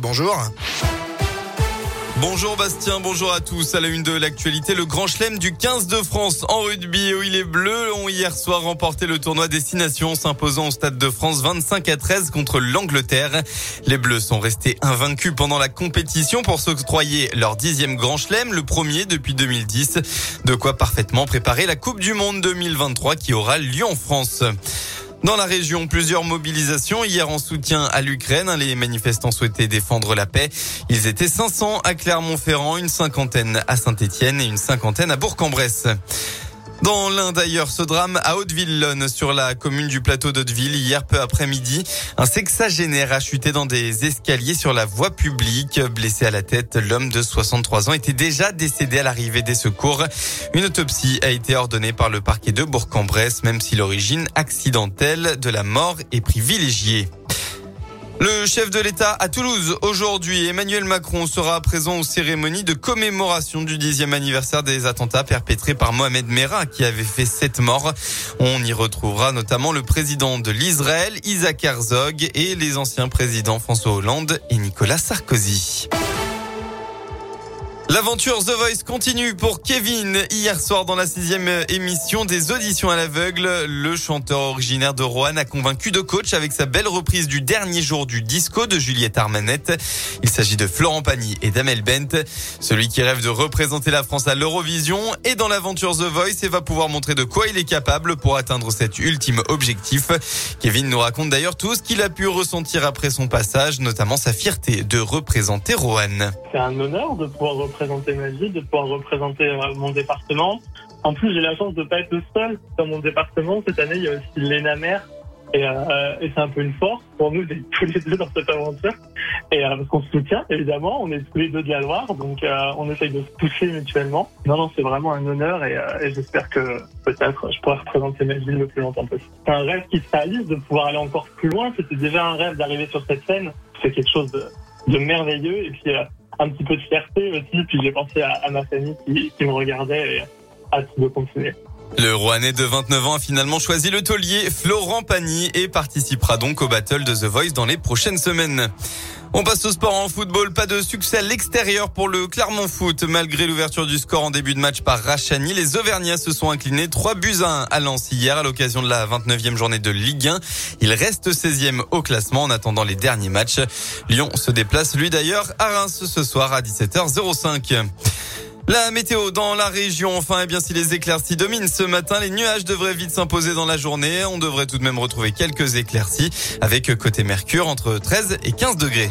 Bonjour. Bonjour Bastien, bonjour à tous. À la une de l'actualité, le grand chelem du 15 de France en rugby où il est bleu ont hier soir remporté le tournoi Destination s'imposant au Stade de France 25 à 13 contre l'Angleterre. Les Bleus sont restés invaincus pendant la compétition pour s'octroyer leur dixième grand chelem, le premier depuis 2010. De quoi parfaitement préparer la Coupe du Monde 2023 qui aura lieu en France. Dans la région, plusieurs mobilisations hier en soutien à l'Ukraine. Les manifestants souhaitaient défendre la paix. Ils étaient 500 à Clermont-Ferrand, une cinquantaine à Saint-Étienne et une cinquantaine à Bourg-en-Bresse. Dans l'un d'ailleurs, ce drame à Haute-Villonne, sur la commune du plateau d'Hauteville, hier peu après-midi, un sexagénaire a chuté dans des escaliers sur la voie publique. Blessé à la tête, l'homme de 63 ans était déjà décédé à l'arrivée des secours. Une autopsie a été ordonnée par le parquet de Bourg-en-Bresse, même si l'origine accidentelle de la mort est privilégiée. Le chef de l'État à Toulouse aujourd'hui, Emmanuel Macron sera présent aux cérémonies de commémoration du dixième anniversaire des attentats perpétrés par Mohamed Merah qui avait fait sept morts. On y retrouvera notamment le président de l'Israël, Isaac Herzog, et les anciens présidents François Hollande et Nicolas Sarkozy. L'aventure The Voice continue pour Kevin. Hier soir, dans la sixième émission des auditions à l'aveugle, le chanteur originaire de Roanne a convaincu de coach avec sa belle reprise du dernier jour du disco de Juliette Armanette. Il s'agit de Florent Pagny et d'Amel Bent. Celui qui rêve de représenter la France à l'Eurovision est dans l'aventure The Voice et va pouvoir montrer de quoi il est capable pour atteindre cet ultime objectif. Kevin nous raconte d'ailleurs tout ce qu'il a pu ressentir après son passage, notamment sa fierté de représenter Roanne. C'est un honneur de pouvoir représenter ma ville, de pouvoir représenter euh, mon département. En plus, j'ai la chance de pas être le seul dans mon département. Cette année, il y a aussi Léna Mère. Et, euh, c'est un peu une force pour nous d'être tous les deux dans cette aventure. Et euh, parce qu'on se soutient, évidemment, on est tous les deux de la Loire, donc on essaye de se pousser mutuellement. Non, non, c'est vraiment un honneur et, j'espère que peut-être je pourrai représenter ma ville le plus longtemps possible. C'est un rêve qui se réalise de pouvoir aller encore plus loin. C'était déjà un rêve d'arriver sur cette scène. C'est quelque chose de merveilleux. Et puis un petit peu de fierté aussi. Puis j'ai pensé à, ma famille qui, qui me regardait et hâte de continuer. Le Rouennais de 29 ans a finalement choisi le taulier Florent Pagny et participera donc au battle de The Voice dans les prochaines semaines. On passe au sport en football. Pas de succès à l'extérieur pour le Clermont Foot. Malgré l'ouverture du score en début de match par Rachani, les Auvergnats se sont inclinés 3 buts à 1 à Lens hier à l'occasion de la 29e journée de Ligue 1. Il reste 16e au classement en attendant les derniers matchs. Lyon se déplace lui d'ailleurs à Reims ce soir à 17h05. La météo dans la région, enfin, eh bien, si les éclaircies dominent ce matin, les nuages devraient vite s'imposer dans la journée. On devrait tout de même retrouver quelques éclaircies avec côté Mercure entre 13 et 15 degrés.